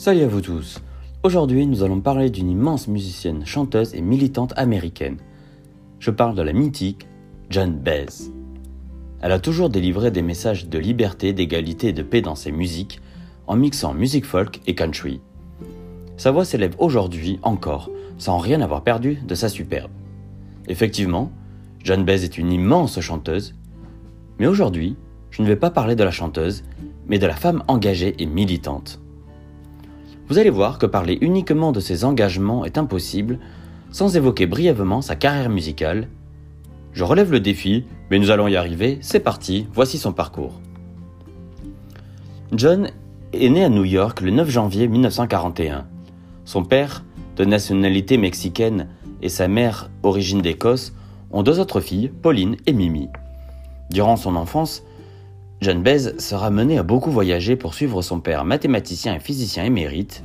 Salut à vous tous. Aujourd'hui, nous allons parler d'une immense musicienne, chanteuse et militante américaine. Je parle de la mythique John Baez. Elle a toujours délivré des messages de liberté, d'égalité et de paix dans ses musiques, en mixant musique folk et country. Sa voix s'élève aujourd'hui encore, sans rien avoir perdu de sa superbe. Effectivement, John Baez est une immense chanteuse, mais aujourd'hui, je ne vais pas parler de la chanteuse, mais de la femme engagée et militante. Vous allez voir que parler uniquement de ses engagements est impossible sans évoquer brièvement sa carrière musicale. Je relève le défi, mais nous allons y arriver, c'est parti, voici son parcours. John est né à New York le 9 janvier 1941. Son père, de nationalité mexicaine, et sa mère, origine d'Écosse, ont deux autres filles, Pauline et Mimi. Durant son enfance, John Baez sera mené à beaucoup voyager pour suivre son père, mathématicien et physicien émérite,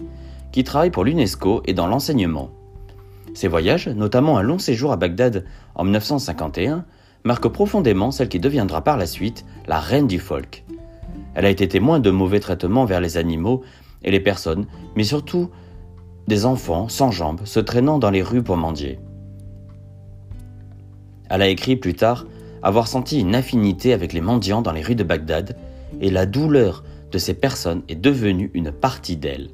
qui travaille pour l'UNESCO et dans l'enseignement. Ces voyages, notamment un long séjour à Bagdad en 1951, marquent profondément celle qui deviendra par la suite la reine du folk. Elle a été témoin de mauvais traitements vers les animaux et les personnes, mais surtout des enfants sans jambes se traînant dans les rues pour mendier. Elle a écrit plus tard avoir senti une affinité avec les mendiants dans les rues de Bagdad, et la douleur de ces personnes est devenue une partie d'elle.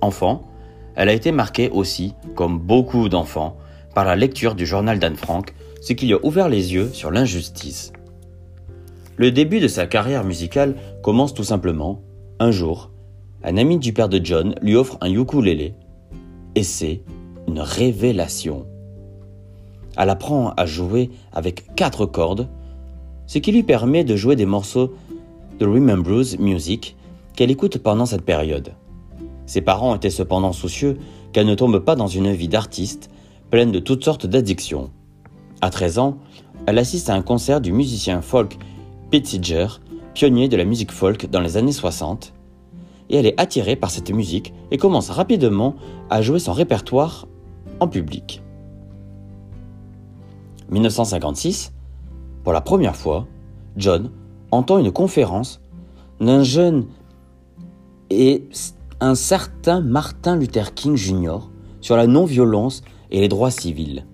Enfant, elle a été marquée aussi, comme beaucoup d'enfants, par la lecture du journal d'Anne Frank, ce qui lui a ouvert les yeux sur l'injustice. Le début de sa carrière musicale commence tout simplement. Un jour, un ami du père de John lui offre un ukulélé, et c'est une révélation. Elle apprend à jouer avec quatre cordes, ce qui lui permet de jouer des morceaux de Remembers Music qu'elle écoute pendant cette période. Ses parents étaient cependant soucieux qu'elle ne tombe pas dans une vie d'artiste pleine de toutes sortes d'addictions. À 13 ans, elle assiste à un concert du musicien folk Pete Seeger, pionnier de la musique folk dans les années 60, et elle est attirée par cette musique et commence rapidement à jouer son répertoire en public. 1956, pour la première fois, John entend une conférence d'un jeune et un certain Martin Luther King Jr. sur la non-violence et les droits civils.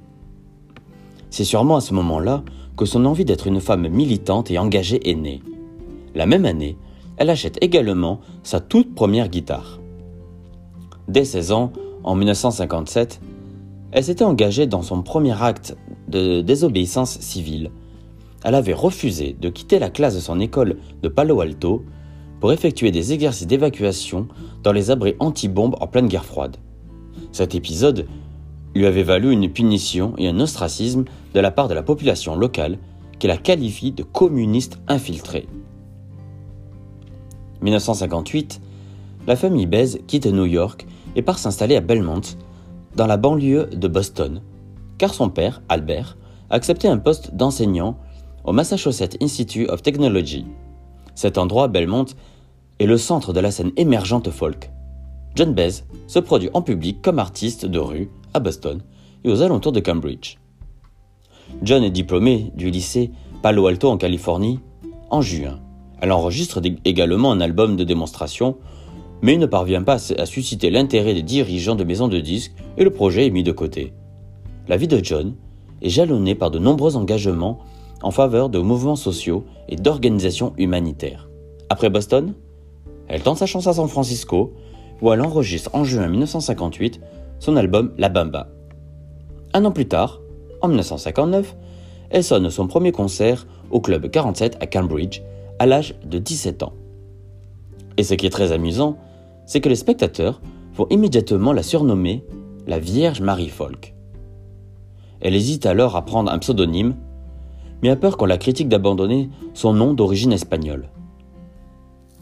C'est sûrement à ce moment-là que son envie d'être une femme militante et engagée est née. La même année, elle achète également sa toute première guitare. Dès 16 ans, en 1957, elle s'était engagée dans son premier acte de désobéissance civile. Elle avait refusé de quitter la classe de son école de Palo Alto pour effectuer des exercices d'évacuation dans les abris anti-bombes en pleine guerre froide. Cet épisode lui avait valu une punition et un ostracisme de la part de la population locale qui la qualifie de communiste infiltrée. 1958, la famille Baez quitte New York et part s'installer à Belmont, dans la banlieue de Boston, car son père, Albert, acceptait un poste d'enseignant au Massachusetts Institute of Technology. Cet endroit, Belmont, est le centre de la scène émergente folk. John Baez se produit en public comme artiste de rue à Boston et aux alentours de Cambridge. John est diplômé du lycée Palo Alto en Californie en juin. Elle enregistre également un album de démonstration, mais ne parvient pas à susciter l'intérêt des dirigeants de maisons de disques et le projet est mis de côté. La vie de John est jalonnée par de nombreux engagements en faveur de mouvements sociaux et d'organisations humanitaires. Après Boston, elle tente sa chance à San Francisco, où elle enregistre en juin 1958 son album La Bamba. Un an plus tard, en 1959, elle sonne son premier concert au Club 47 à Cambridge à l'âge de 17 ans. Et ce qui est très amusant, c'est que les spectateurs vont immédiatement la surnommer la Vierge Marie Folk. Elle hésite alors à prendre un pseudonyme, mais a peur qu'on la critique d'abandonner son nom d'origine espagnole.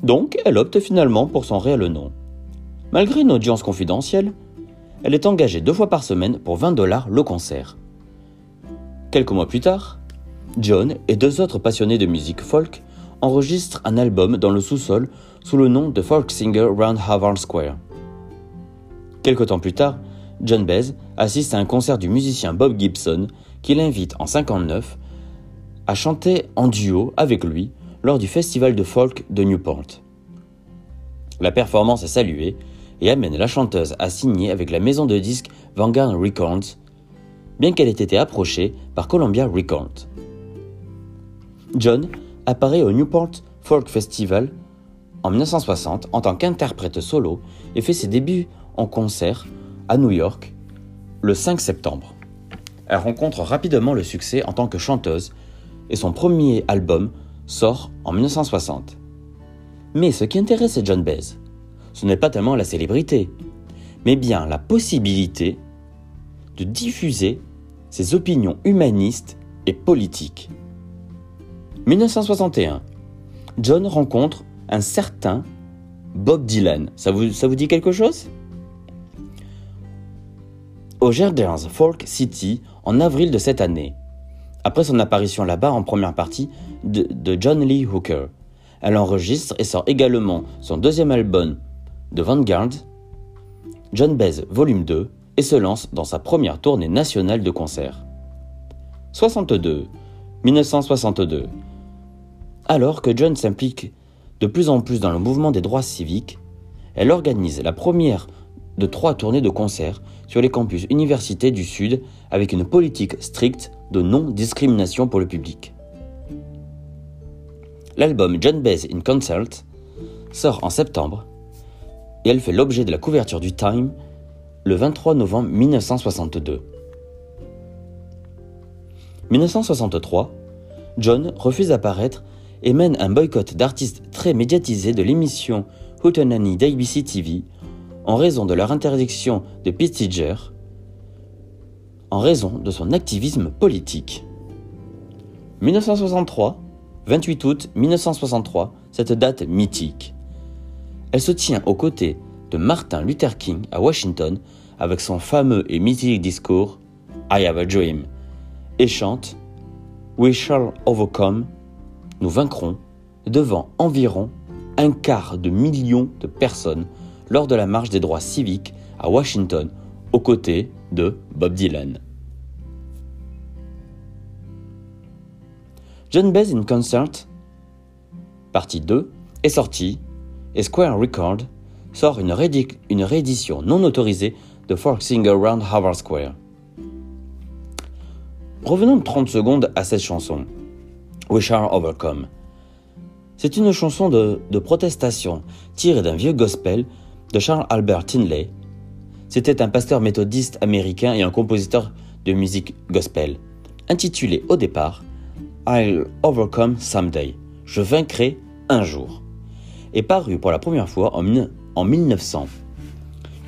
Donc, elle opte finalement pour son réel nom. Malgré une audience confidentielle, elle est engagée deux fois par semaine pour 20 dollars le concert. Quelques mois plus tard, John et deux autres passionnés de musique folk enregistrent un album dans le sous-sol sous le nom de Folk Singer Round Havard Square. Quelque temps plus tard, John Baez assiste à un concert du musicien Bob Gibson qui l'invite en 59 à chanter en duo avec lui lors du festival de folk de Newport. La performance est saluée et amène la chanteuse à signer avec la maison de disques Vanguard Records, bien qu'elle ait été approchée par Columbia Records. John apparaît au Newport Folk Festival en 1960 en tant qu'interprète solo et fait ses débuts en concert à New York le 5 septembre. Elle rencontre rapidement le succès en tant que chanteuse et son premier album sort en 1960. Mais ce qui intéresse John Baez, ce n'est pas tellement la célébrité, mais bien la possibilité de diffuser ses opinions humanistes et politiques. 1961, John rencontre un certain Bob Dylan. Ça vous, ça vous dit quelque chose? Au Jardins Folk City en avril de cette année, après son apparition là-bas en première partie de, John Lee Hooker. Elle enregistre et sort également son deuxième album de Vanguard, John Baez Volume 2, et se lance dans sa première tournée nationale de concerts. 62. 1962. Alors que John s'implique de plus en plus dans le mouvement des droits civiques, elle organise la première de trois tournées de concerts sur les campus universités du Sud avec une politique stricte de non-discrimination pour le public. L'album John Baez in Concert sort en septembre et elle fait l'objet de la couverture du Time le 23 novembre 1962. 1963, John refuse d'apparaître et mène un boycott d'artistes très médiatisés de l'émission Hootenanny d'ABC TV en raison de leur interdiction de Pittiger, en raison de son activisme politique. 1963, 28 août 1963, cette date mythique. Elle se tient aux côtés de Martin Luther King à Washington avec son fameux et mythique discours I have a dream et chante We shall overcome, nous vaincrons, devant environ un quart de million de personnes lors de la marche des droits civiques à Washington aux côtés de Bob Dylan. John Baez in Concert, partie 2, est sorti et Square Record sort une, réédition non autorisée de Folk Singer Round Harvard Square. Revenons 30 secondes à cette chanson, We Shall Overcome. C'est une chanson de, de protestation tirée d'un vieux gospel de Charles Albert Tinley. C'était un pasteur méthodiste américain et un compositeur de musique gospel, intitulé au départ I'll Overcome Someday, Je vaincrai un jour, et paru pour la première fois en, en 1900.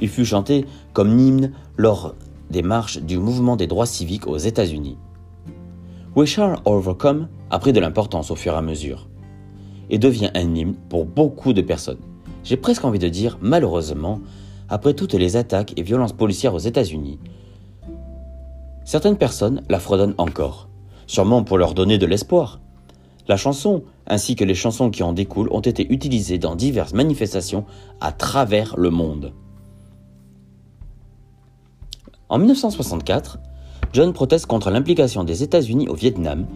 Il fut chanté comme hymne lors des marches du mouvement des droits civiques aux États-Unis. We Shall Overcome a pris de l'importance au fur et à mesure et devient un hymne pour beaucoup de personnes. J'ai presque envie de dire, malheureusement, après toutes les attaques et violences policières aux États-Unis, certaines personnes la fredonnent encore, sûrement pour leur donner de l'espoir. La chanson, ainsi que les chansons qui en découlent, ont été utilisées dans diverses manifestations à travers le monde. En 1964, John proteste contre l'implication des États-Unis au Vietnam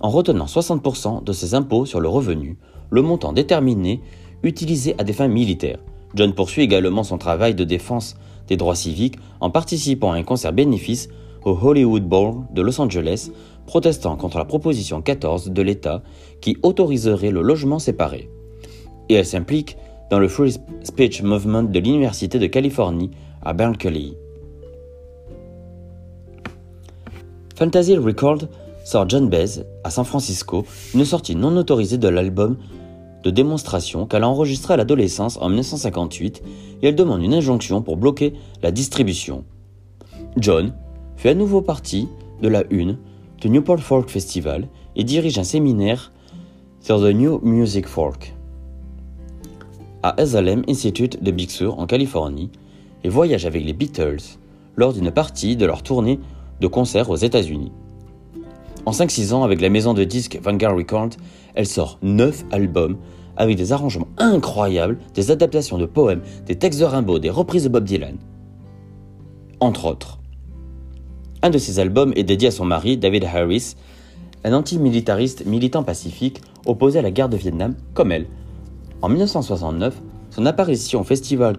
en retenant 60% de ses impôts sur le revenu, le montant déterminé utilisé à des fins militaires. John poursuit également son travail de défense des droits civiques en participant à un concert bénéfice au Hollywood Bowl de Los Angeles, protestant contre la proposition 14 de l'État qui autoriserait le logement séparé. Et elle s'implique dans le Free Speech Movement de l'Université de Californie à Berkeley. Fantasy Record sort John Baez à San Francisco une sortie non autorisée de l'album de démonstration qu'elle a enregistré à l'adolescence en 1958 et elle demande une injonction pour bloquer la distribution. John fait à nouveau partie de la une du Newport Folk Festival et dirige un séminaire sur The New Music Folk à SLM Institute de Big Sur en Californie et voyage avec les Beatles lors d'une partie de leur tournée de concert aux États-Unis. En 5-6 ans, avec la maison de disques Vanguard Records, elle sort 9 albums avec des arrangements incroyables, des adaptations de poèmes, des textes de Rimbaud, des reprises de Bob Dylan. Entre autres. Un de ces albums est dédié à son mari, David Harris, un antimilitariste militant pacifique opposé à la guerre de Vietnam, comme elle. En 1969, son apparition au festival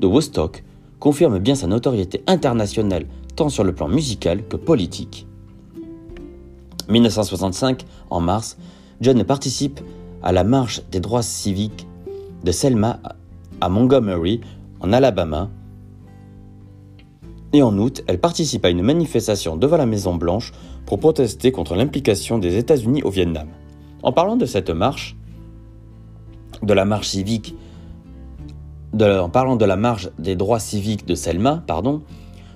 de Woodstock confirme bien sa notoriété internationale tant sur le plan musical que politique. 1965, en mars, John participe à la marche des droits civiques de Selma à Montgomery, en Alabama. Et en août, elle participe à une manifestation devant la Maison Blanche pour protester contre l'implication des États-Unis au Vietnam. En parlant de cette marche, de la marche civique, en parlant de la marche des droits civiques de Selma, pardon,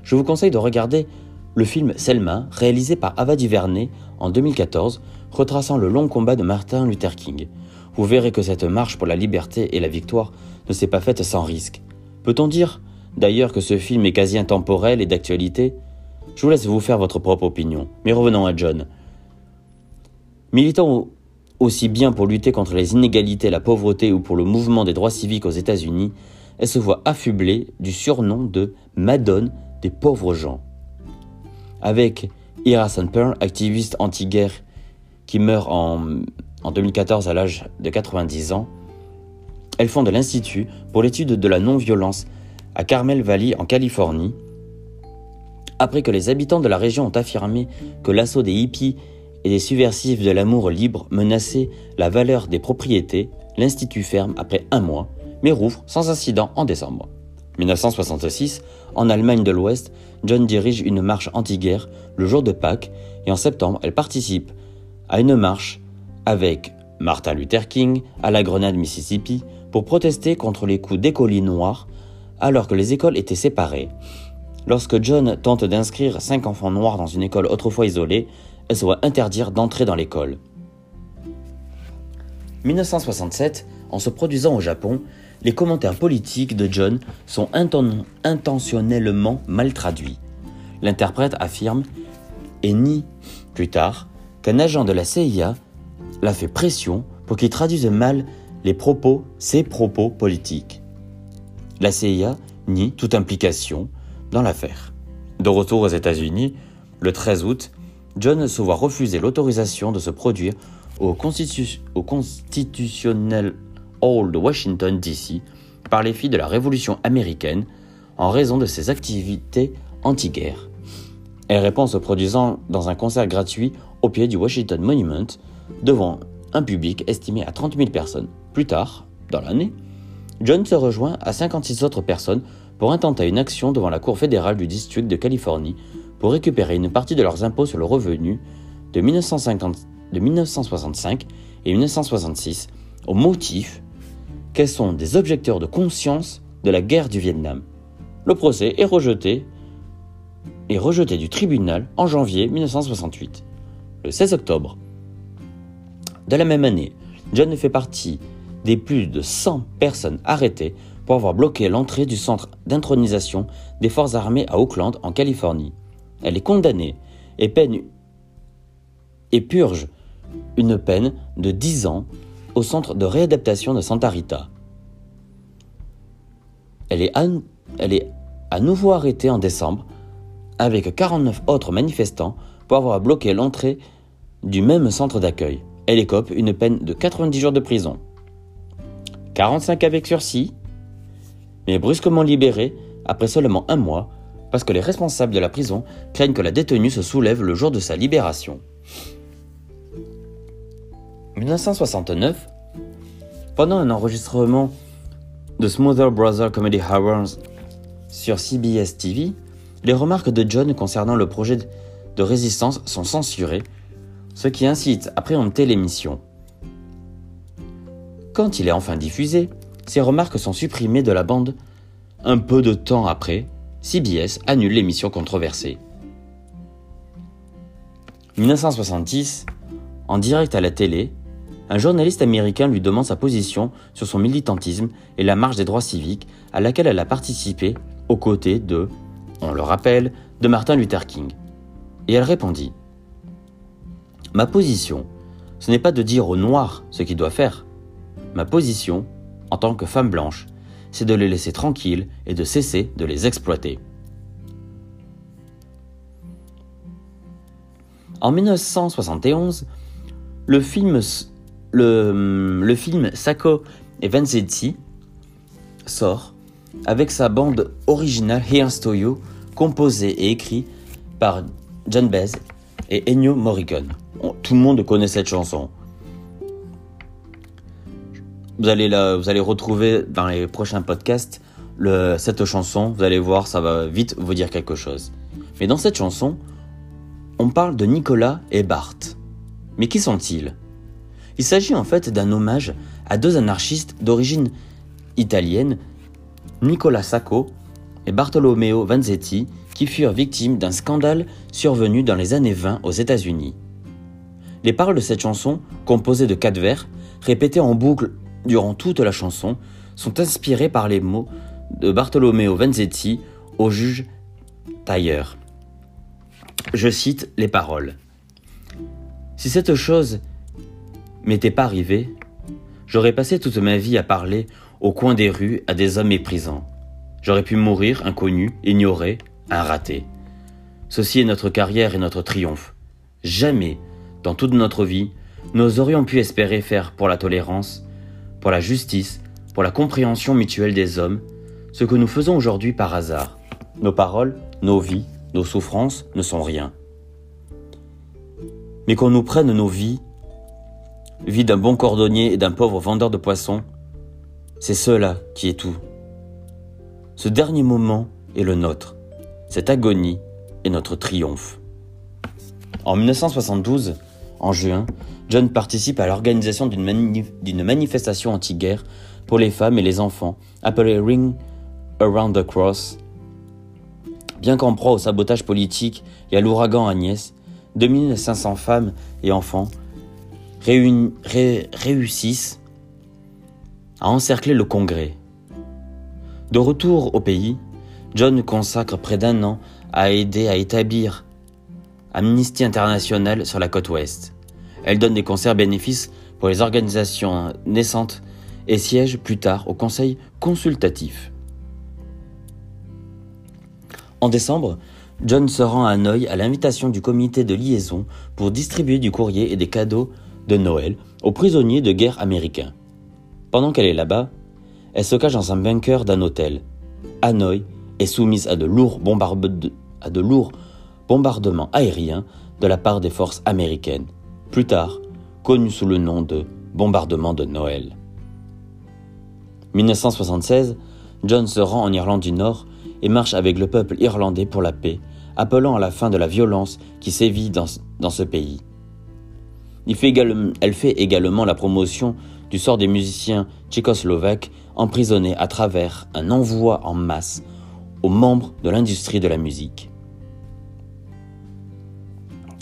je vous conseille de regarder le film Selma, réalisé par Ava DuVernay en 2014, retraçant le long combat de Martin Luther King. Vous verrez que cette marche pour la liberté et la victoire ne s'est pas faite sans risque. Peut-on dire, d'ailleurs, que ce film est quasi intemporel et d'actualité? Je vous laisse vous faire votre propre opinion, mais revenons à John. Militant aussi bien pour lutter contre les inégalités, la pauvreté ou pour le mouvement des droits civiques aux États-Unis, elle se voit affublée du surnom de Madone des pauvres gens. Avec Ira Sanper, activiste anti-guerre qui meurt en, en 2014 à l'âge de 90 ans, elle fonde l'Institut pour l'étude de la non-violence à Carmel Valley en Californie. Après que les habitants de la région ont affirmé que l'assaut des hippies et des subversifs de l'amour libre menaçait la valeur des propriétés, l'Institut ferme après un mois, mais rouvre sans incident en décembre. 1966, en Allemagne de l'Ouest, John dirige une marche anti-guerre le jour de Pâques et en septembre, elle participe à une marche avec Martin Luther King à la Grenade, Mississippi, pour protester contre les coups d'écolis noirs alors que les écoles étaient séparées. Lorsque John tente d'inscrire cinq enfants noirs dans une école autrefois isolée, elle se voit interdire d'entrer dans l'école. 1967, en se produisant au Japon, les commentaires politiques de John sont intentionnellement mal traduits. L'interprète affirme, et nie plus tard, qu'un agent de la CIA l'a fait pression pour qu'il traduise mal les propos, ses propos politiques. La CIA nie toute implication dans l'affaire. De retour aux États-Unis, le 13 août, John se voit refuser l'autorisation de se produire au, au Constitutionnel Hall de Washington, D.C. par les filles de la Révolution américaine en raison de ses activités anti-guerre. Elle répond en se produisant dans un concert gratuit au pied du Washington Monument devant un public estimé à 30 000 personnes. Plus tard, dans l'année, John se rejoint à 56 autres personnes pour intenter une action devant la Cour fédérale du district de Californie pour récupérer une partie de leurs impôts sur le revenu de, 1950, de 1965 et 1966 au motif qu'elles sont des objecteurs de conscience de la guerre du Vietnam. Le procès est rejeté et rejeté du tribunal en janvier 1968. Le 16 octobre de la même année, John fait partie des plus de 100 personnes arrêtées pour avoir bloqué l'entrée du centre d'intronisation des forces armées à Oakland, en Californie. Elle est condamnée et, et purge une peine de 10 ans au centre de réadaptation de Santa Rita. Elle est, à, nouveau arrêtée en décembre avec 49 autres manifestants pour avoir bloqué l'entrée du même centre d'accueil. Elle écope une peine de 90 jours de prison. 45 avec sursis, mais brusquement libérée après seulement un mois parce que les responsables de la prison craignent que la détenue se soulève le jour de sa libération. 1969, pendant un enregistrement de Smoother Brother Comedy Hours sur CBS TV, les remarques de John concernant le projet de résistance sont censurées, ce qui incite à préempter l'émission. Quand il est enfin diffusé, ces remarques sont supprimées de la bande. Un peu de temps après, CBS annule l'émission controversée. 1966, en direct à la télé, un journaliste américain lui demande sa position sur son militantisme et la marche des droits civiques à laquelle elle a participé aux côtés de, on le rappelle, de Martin Luther King. Et elle répondit Ma position, ce n'est pas de dire aux Noirs ce qu'ils doivent faire. Ma position, en tant que femme blanche, c'est de les laisser tranquilles et de cesser de les exploiter. En 1971, le film le, le film Sacco et Vanzetti sort avec sa bande originale Here's to You, composée et écrite par John Baez et Ennio Morricone. Tout le monde connaît cette chanson. Vous allez, la, retrouver dans les prochains podcasts cette chanson. Vous allez voir, ça va vite vous dire quelque chose. Mais dans cette chanson, on parle de Nicolas et Bart. Mais qui sont-ils? Il s'agit en fait d'un hommage à deux anarchistes d'origine italienne, Nicola Sacco et Bartolomeo Vanzetti, qui furent victimes d'un scandale survenu dans les années 20 aux États-Unis. Les paroles de cette chanson, composées de quatre vers, répétés en boucle durant toute la chanson, sont inspirées par les mots de Bartolomeo Vanzetti au juge Tailleur. Je cite les paroles. Si cette chose m'était pas arrivée, j'aurais passé toute ma vie à parler au coin des rues à des hommes méprisants. J'aurais pu mourir inconnu, ignoré, un raté. Ceci est notre carrière et notre triomphe. Jamais, dans toute notre vie, nous aurions pu espérer faire pour la tolérance, pour la justice, pour la compréhension mutuelle des hommes, ce que nous faisons aujourd'hui par hasard. Nos paroles, nos vies, nos souffrances ne sont rien. Mais qu'on nous prenne nos vies, vie d'un bon cordonnier et d'un pauvre vendeur de poissons, c'est cela qui est tout. Ce dernier moment est le nôtre. Cette agonie est notre triomphe. En 1972, en juin, John participe à l'organisation d'une manifestation anti-guerre pour les femmes et les enfants, appelée Ring Around the Cross. Bien qu'en proie au sabotage politique et à l'ouragan Agnès, 2500 femmes et enfants réussissent à encercler le Congrès. De retour au pays, John consacre près d'un an à aider à établir Amnesty International sur la côte ouest. Elle donne des concerts bénéfices pour les organisations naissantes et siège plus tard au Conseil consultatif. En décembre, John se rend à Hanoï à l'invitation du comité de liaison pour distribuer du courrier et des cadeaux de Noël aux prisonniers de guerre américains. Pendant qu'elle est là-bas, elle se cache dans un bunker d'un hôtel. Hanoï est soumise à de lourds, bombardements aériens de la part des forces américaines, plus tard connu sous le nom de bombardement de Noël. 1976, John se rend en Irlande du Nord et marche avec le peuple irlandais pour la paix, appelant à la fin de la violence qui sévit dans ce pays. Elle fait également la promotion du sort des musiciens tchécoslovaques emprisonnés à travers un envoi en masse aux membres de l'industrie de la musique.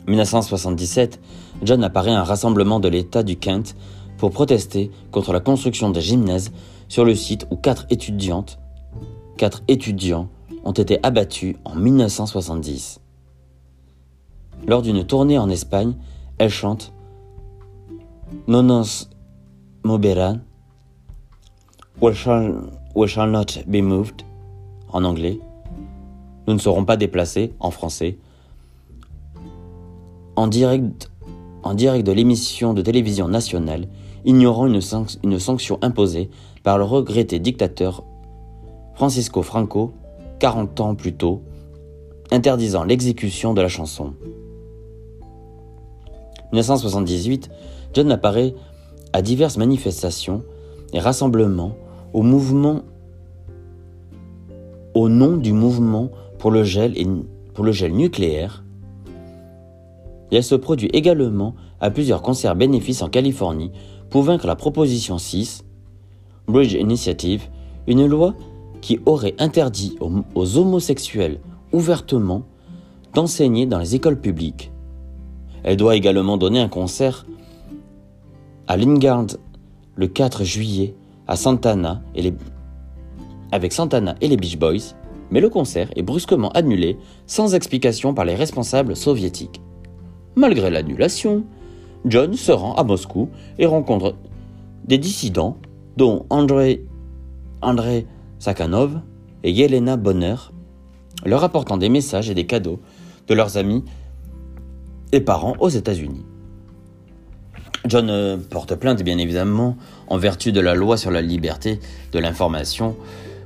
1977, John apparaît à un rassemblement de l'État du Kent pour protester contre la construction d'un gymnase sur le site où quatre quatre étudiants ont été abattus en 1970. Lors d'une tournée en Espagne, elle chante Nonos moberan, we shall, we shall not be moved, en anglais. Nous ne serons pas déplacés, en français. En direct, en direct de l'émission de télévision nationale, ignorant une, une sanction imposée par le regretté dictateur Francisco Franco 40 ans plus tôt, interdisant l'exécution de la chanson. 1978, John apparaît à diverses manifestations et rassemblements au mouvement au nom du mouvement pour le gel, et, pour le gel nucléaire. Elle se produit également à plusieurs concerts bénéfices en Californie pour vaincre la proposition 6, Bridge Initiative, une loi qui aurait interdit aux, homosexuels ouvertement d'enseigner dans les écoles publiques. Elle doit également donner un concert à Lingard le 4 juillet avec Santana et les Beach Boys, mais le concert est brusquement annulé sans explication par les responsables soviétiques. Malgré l'annulation, John se rend à Moscou et rencontre des dissidents, dont André Sakhanov et Yelena Bonner, leur apportant des messages et des cadeaux de leurs amis et parents aux États-Unis. John euh, porte plainte, bien évidemment, en vertu de la loi sur la liberté de l'information,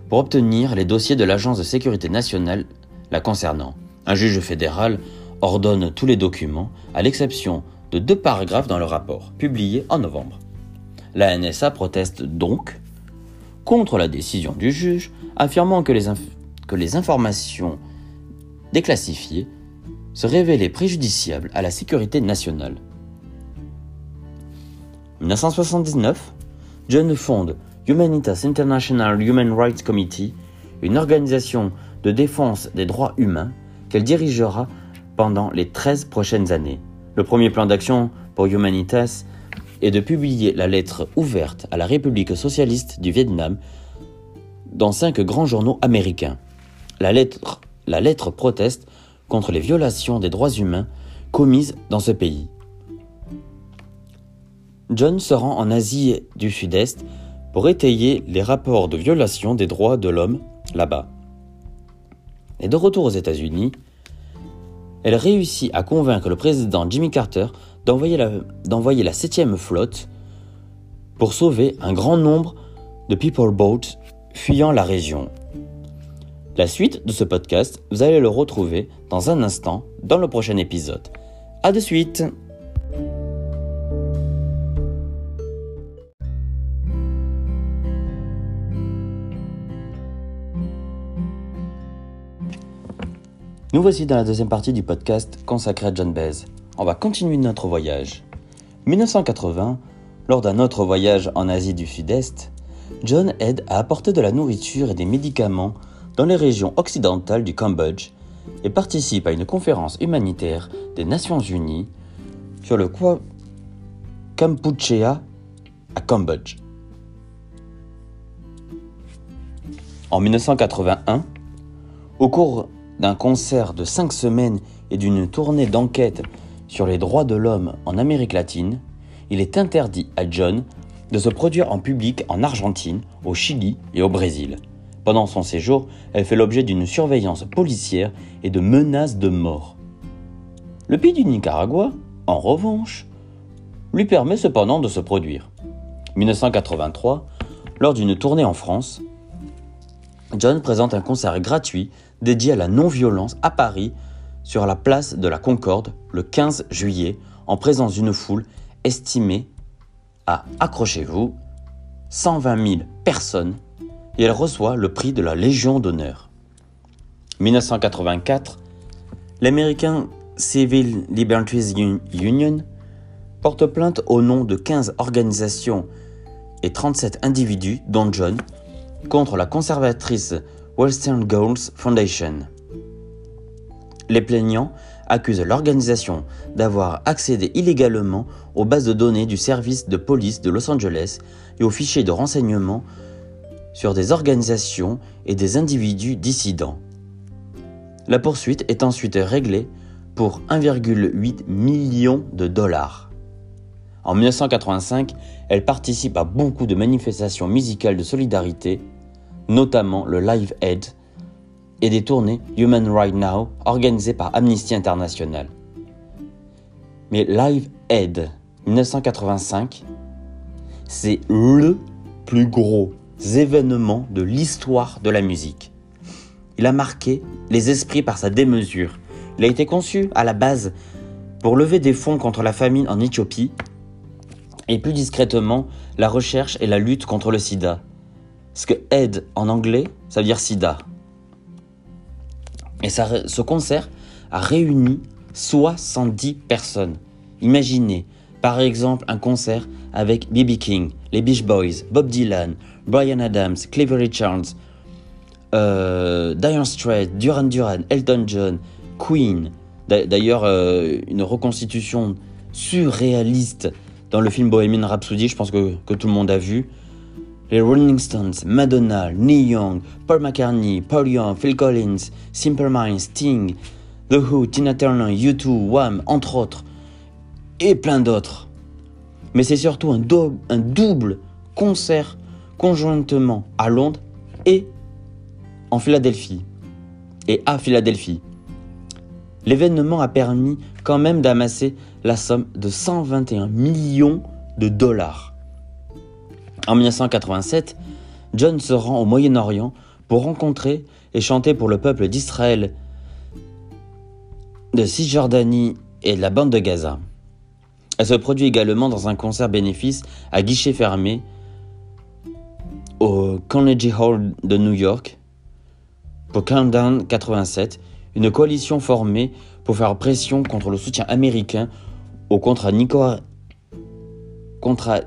pour obtenir les dossiers de l'Agence de sécurité nationale la concernant. Un juge fédéral ordonne tous les documents, à l'exception de deux paragraphes dans le rapport, publié en novembre. La NSA proteste donc contre la décision du juge, affirmant que les, que les informations déclassifiées se révélaient préjudiciables à la sécurité nationale. 1979, John fonde Humanitas International Human Rights Committee, une organisation de défense des droits humains qu'elle dirigera pendant les 13 prochaines années. Le premier plan d'action pour Humanitas est de publier la lettre ouverte à la République socialiste du Vietnam dans cinq grands journaux américains. La lettre, la lettre proteste contre les violations des droits humains commises dans ce pays. John se rend en Asie du Sud-Est pour étayer les rapports de violation des droits de l'homme là-bas. Et de retour aux États-Unis, elle réussit à convaincre le président Jimmy Carter d'envoyer la, 7e flotte pour sauver un grand nombre de people boats fuyant la région. La suite de ce podcast, vous allez le retrouver dans un instant dans le prochain épisode. A de suite Nous voici dans la deuxième partie du podcast consacré à John Baez. On va continuer notre voyage. 1980, lors d'un autre voyage en Asie du Sud-Est, John aide à apporter de la nourriture et des médicaments dans les régions occidentales du Cambodge et participe à une conférence humanitaire des Nations Unies sur le Kampuchea à Cambodge. En 1981, au cours d'un concert de cinq semaines et d'une tournée d'enquête sur les droits de l'homme en Amérique latine, il est interdit à John de se produire en public en Argentine, au Chili et au Brésil. Pendant son séjour, elle fait l'objet d'une surveillance policière et de menaces de mort. Le pays du Nicaragua, en revanche, lui permet cependant de se produire. 1983, lors d'une tournée en France, John présente un concert gratuit dédié à la non-violence à Paris sur la place de la Concorde le 15 juillet en présence d'une foule estimée à, accrochez-vous, 120 000 personnes et elle reçoit le prix de la Légion d'honneur. 1984, l'American Civil Liberties Union porte plainte au nom de 15 organisations et 37 individus, dont John, contre la conservatrice Western Goals Foundation. Les plaignants accusent l'organisation d'avoir accédé illégalement aux bases de données du service de police de Los Angeles et aux fichiers de renseignement sur des organisations et des individus dissidents. La poursuite est ensuite réglée pour 1,8 million de dollars. En 1985, elle participe à beaucoup de manifestations musicales de solidarité notamment le Live Aid et des tournées Human Right Now organisées par Amnesty International. Mais Live Aid 1985, c'est le plus gros événement de l'histoire de la musique. Il a marqué les esprits par sa démesure. Il a été conçu à la base pour lever des fonds contre la famine en Éthiopie et plus discrètement la recherche et la lutte contre le sida. Parce que aide en anglais, ça veut dire sida. Et ça, ce concert a réuni 70 personnes. Imaginez, par exemple, un concert avec B.B. King, les Beach Boys, Bob Dylan, Brian Adams, Clive Richards, euh, Diane Straits, Duran Duran, Elton John, Queen. D'ailleurs, euh, une reconstitution surréaliste dans le film Bohemian Rhapsody, je pense que, que tout le monde a vu les Rolling Stones, Madonna, Neil Young, Paul McCartney, Paul Young, Phil Collins, Simple Minds, Sting, The Who, Tina Turner, U2, Wham, entre autres, et plein d'autres. Mais c'est surtout un, un double concert conjointement à Londres et en Philadelphie. Et à Philadelphie. L'événement a permis quand même d'amasser la somme de 121 millions de dollars. En 1987, John se rend au Moyen-Orient pour rencontrer et chanter pour le peuple d'Israël, de Cisjordanie et de la bande de Gaza. Elle se produit également dans un concert bénéfice à guichet fermé au Carnegie Hall de New York pour Countdown 87, une coalition formée pour faire pression contre le soutien américain au contrat,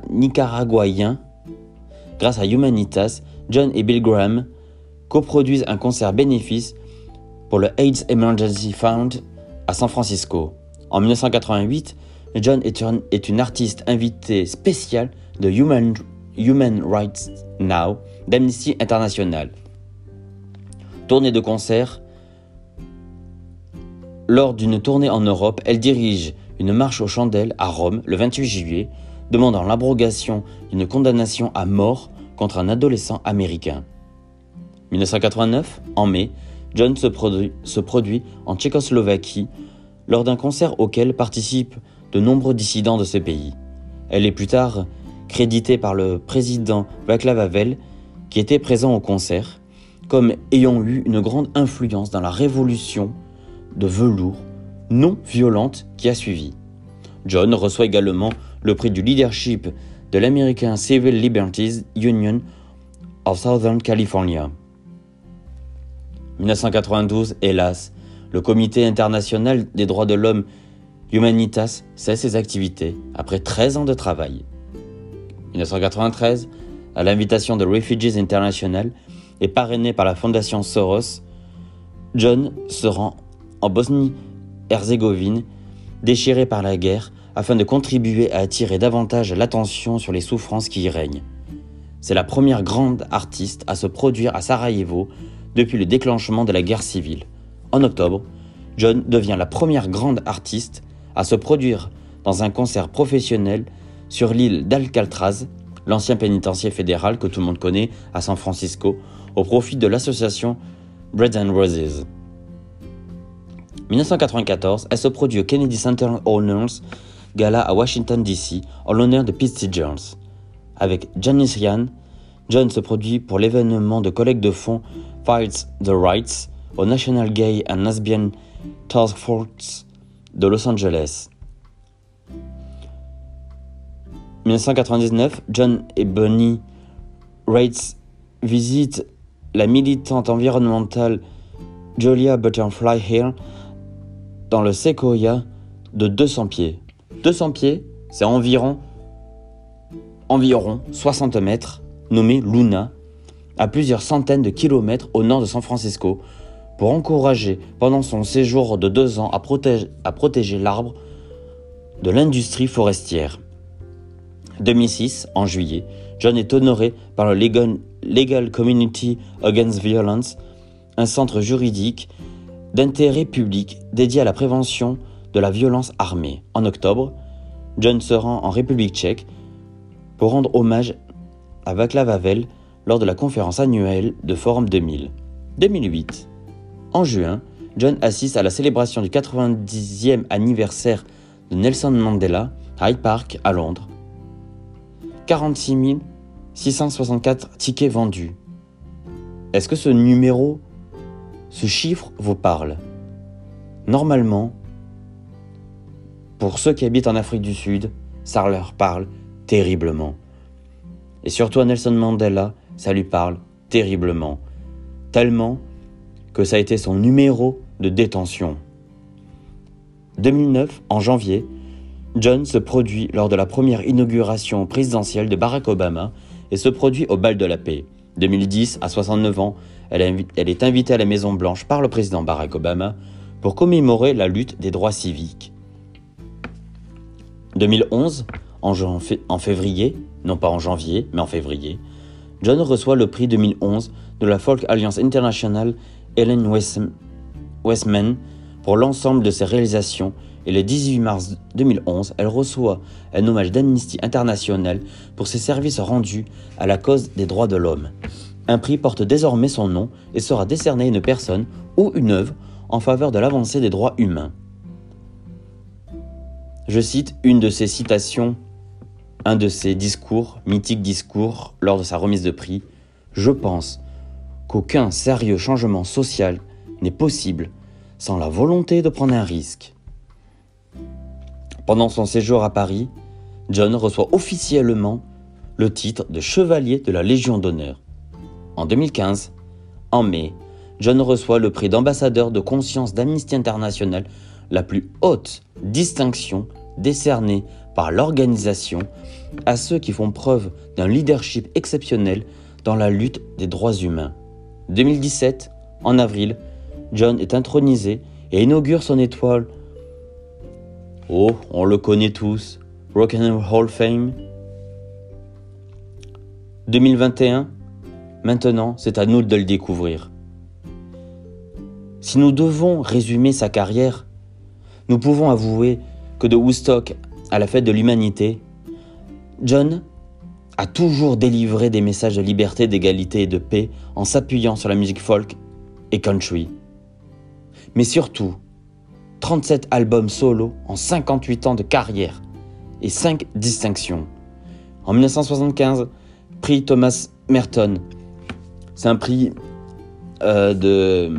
nicaraguayen. Grâce à Humanitas, John et Bill Graham coproduisent un concert bénéfice pour le AIDS Emergency Fund à San Francisco. En 1988, John est une, artiste invitée spéciale de Human, Human Rights Now d'Amnesty International. Tournée de concert. Lors d'une tournée en Europe, elle dirige une marche aux chandelles à Rome le 28 juillet, demandant l'abrogation d'une condamnation à mort contre un adolescent américain. 1989, en mai, John se produit, en Tchécoslovaquie lors d'un concert auquel participent de nombreux dissidents de ce pays. Elle est plus tard créditée par le président Václav Havel, qui était présent au concert, comme ayant eu une grande influence dans la révolution de velours non violente qui a suivi. John reçoit également le prix du leadership de l'American Civil Liberties Union of Southern California. 1992, hélas, le Comité international des droits de l'homme Humanitas cesse ses activités après 13 ans de travail. 1993, à l'invitation de Refugees International et parrainé par la Fondation Soros, John se rend en Bosnie-Herzégovine, déchiré par la guerre, afin de contribuer à attirer davantage l'attention sur les souffrances qui y règnent. C'est la première grande artiste à se produire à Sarajevo depuis le déclenchement de la guerre civile. En octobre, John devient la première grande artiste à se produire dans un concert professionnel sur l'île d'Alcatraz, l'ancien pénitencier fédéral que tout le monde connaît à San Francisco, au profit de l'association Bread and Roses. 1994, elle se produit au Kennedy Center Honors Gala à Washington DC en l'honneur de Pete Seegers. Avec Janice Ryan, John se produit pour l'événement de collecte de fonds Fights the Rights au National Gay and Lesbian Task Force de Los Angeles. 1999, John et Bonnie Reitz visitent la militante environnementale Julia Butterfly Hill dans le séquoia de 200 pieds. 200 pieds, c'est environ, environ 60 mètres, nommé Luna, à plusieurs centaines de kilomètres au nord de San Francisco, pour encourager pendant son séjour de deux ans à protéger, l'arbre de l'industrie forestière. 2006, en juillet, John est honoré par le Legal Community Against Violence, un centre juridique d'intérêt public dédié à la prévention de la violence armée. En octobre, John se rend en République tchèque pour rendre hommage à Václav Havel lors de la conférence annuelle de Forum 2000. 2008. En juin, John assiste à la célébration du 90e anniversaire de Nelson Mandela à Hyde Park à Londres. 46 664 tickets vendus. Est-ce que ce numéro, ce chiffre vous parle? Normalement, pour ceux qui habitent en Afrique du Sud, ça leur parle terriblement. Et surtout Nelson Mandela, ça lui parle terriblement. Tellement que ça a été son numéro de détention. 2009, en janvier, John se produit lors de la première inauguration présidentielle de Barack Obama et se produit au bal de la paix. 2010, à 69 ans, elle, est invitée à la Maison Blanche par le président Barack Obama pour commémorer la lutte des droits civiques. 2011, en, février, non pas en janvier, mais en février, John reçoit le prix 2011 de la Folk Alliance International Ellen Westman pour l'ensemble de ses réalisations et le 18 mars 2011, elle reçoit un hommage d'Amnesty International pour ses services rendus à la cause des droits de l'homme. Un prix porte désormais son nom et sera décerné à une personne ou une œuvre en faveur de l'avancée des droits humains. Je cite une de ses citations, un de ses discours, mythiques discours, lors de sa remise de prix. Je pense qu'aucun sérieux changement social n'est possible sans la volonté de prendre un risque. Pendant son séjour à Paris, John reçoit officiellement le titre de chevalier de la Légion d'honneur. En 2015, en mai, John reçoit le prix d'ambassadeur de conscience d'Amnesty International, la plus haute distinction décernée par l'organisation à ceux qui font preuve d'un leadership exceptionnel dans la lutte des droits humains. 2017, en avril, John est intronisé et inaugure son étoile. Oh, on le connaît tous, Rock and Hall Fame. 2021, maintenant c'est à nous de le découvrir. Si nous devons résumer sa carrière, nous pouvons avouer que de Woodstock à la fête de l'humanité, John a toujours délivré des messages de liberté, d'égalité et de paix en s'appuyant sur la musique folk et country. Mais surtout, 37 albums solo en 58 ans de carrière et 5 distinctions. En 1975, prix Thomas Merton. C'est un prix euh, de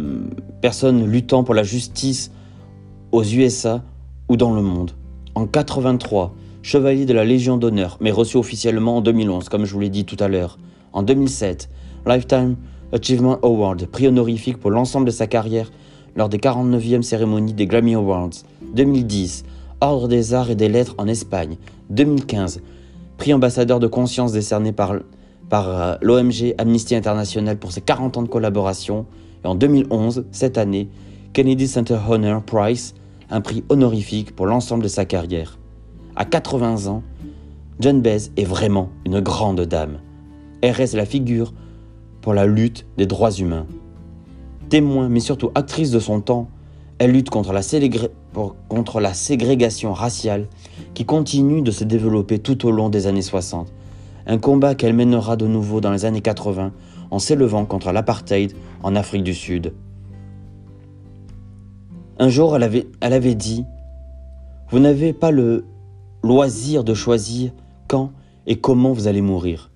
personnes luttant pour la justice aux USA ou dans le monde. En 83, chevalier de la Légion d'honneur, mais reçu officiellement en 2011, comme je vous l'ai dit tout à l'heure. En 2007, Lifetime Achievement Award, prix honorifique pour l'ensemble de sa carrière lors des 49e cérémonies des Grammy Awards. 2010, Ordre des Arts et des Lettres en Espagne. 2015, prix ambassadeur de conscience décerné par, par euh, l'OMG Amnesty International pour ses 40 ans de collaboration. Et en 2011, cette année, Kennedy Center Honor Prize, un prix honorifique pour l'ensemble de sa carrière. À 80 ans, John Baez est vraiment une grande dame. Elle reste la figure pour la lutte des droits humains. Témoin, mais surtout actrice de son temps, elle lutte contre la, contre la ségrégation raciale qui continue de se développer tout au long des années 60. Un combat qu'elle mènera de nouveau dans les années 80 en s'élevant contre l'apartheid en Afrique du Sud. Un jour, elle avait, dit Vous n'avez pas le loisir de choisir quand et comment vous allez mourir.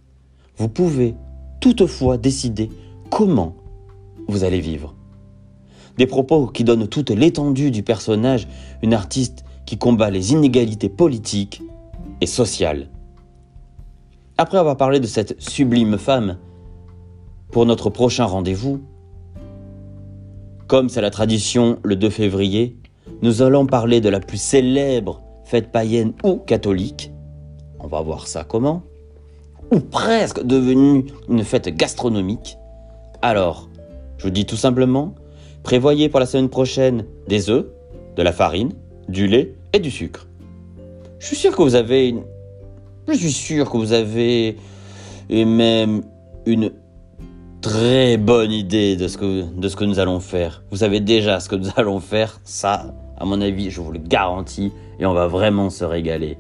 Vous pouvez toutefois décider comment vous allez vivre. Des propos qui donnent toute l'étendue du personnage, une artiste qui combat les inégalités politiques et sociales. Après avoir parlé de cette sublime femme, pour notre prochain rendez-vous, comme c'est la tradition le 2 février, nous allons parler de la plus célèbre fête païenne ou catholique. On va voir ça comment. Ou presque devenue une fête gastronomique. Alors, je vous dis tout simplement, prévoyez pour la semaine prochaine des œufs, de la farine, du lait et du sucre. Je suis sûr que vous avez une... Je suis sûr que vous avez et même une très bonne idée de ce, que, de ce que nous allons faire. Vous savez déjà ce que nous allons faire, ça, à mon avis, je vous le garantis, et on va vraiment se régaler.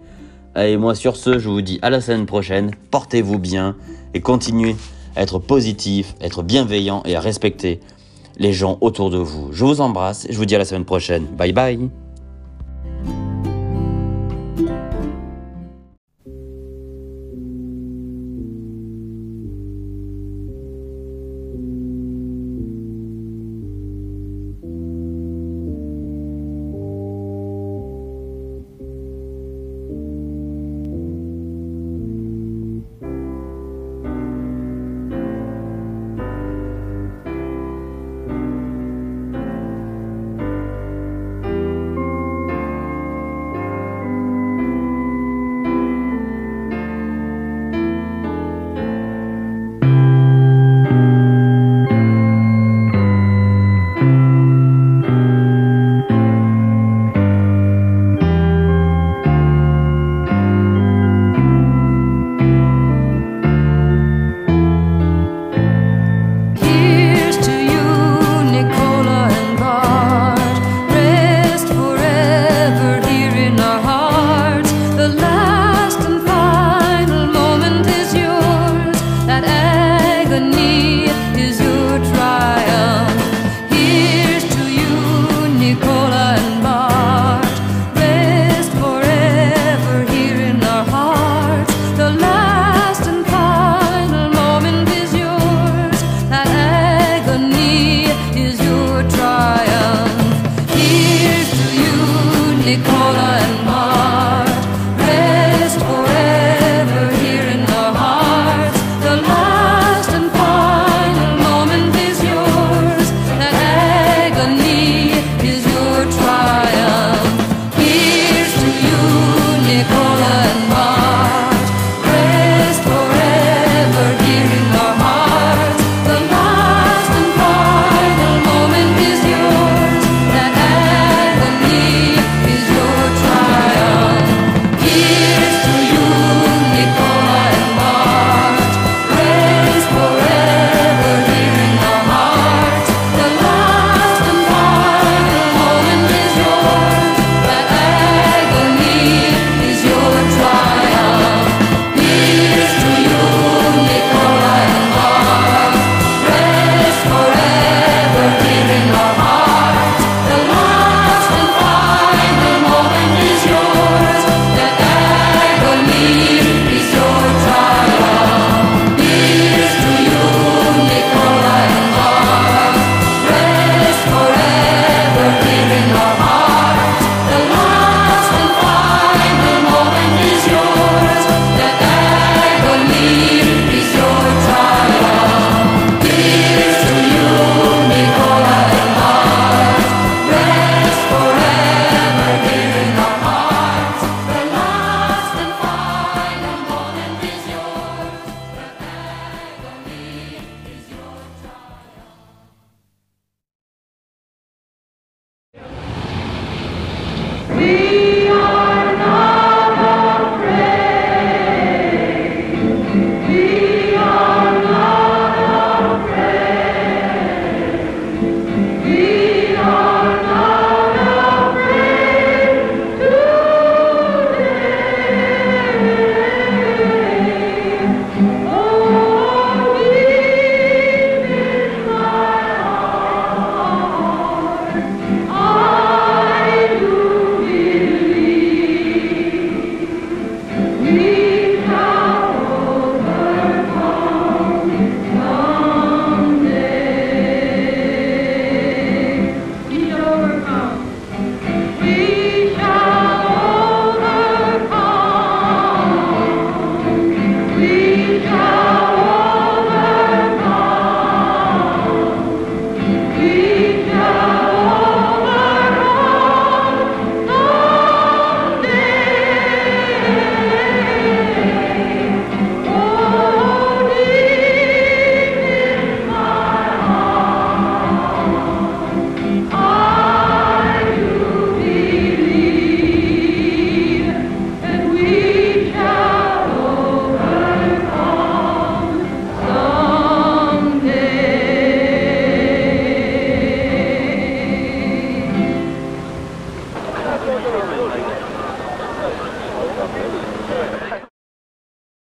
Allez, moi sur ce, je vous dis à la semaine prochaine, portez-vous bien, et continuez à être positif, à être bienveillant et à respecter les gens autour de vous. Je vous embrasse, et je vous dis à la semaine prochaine. Bye bye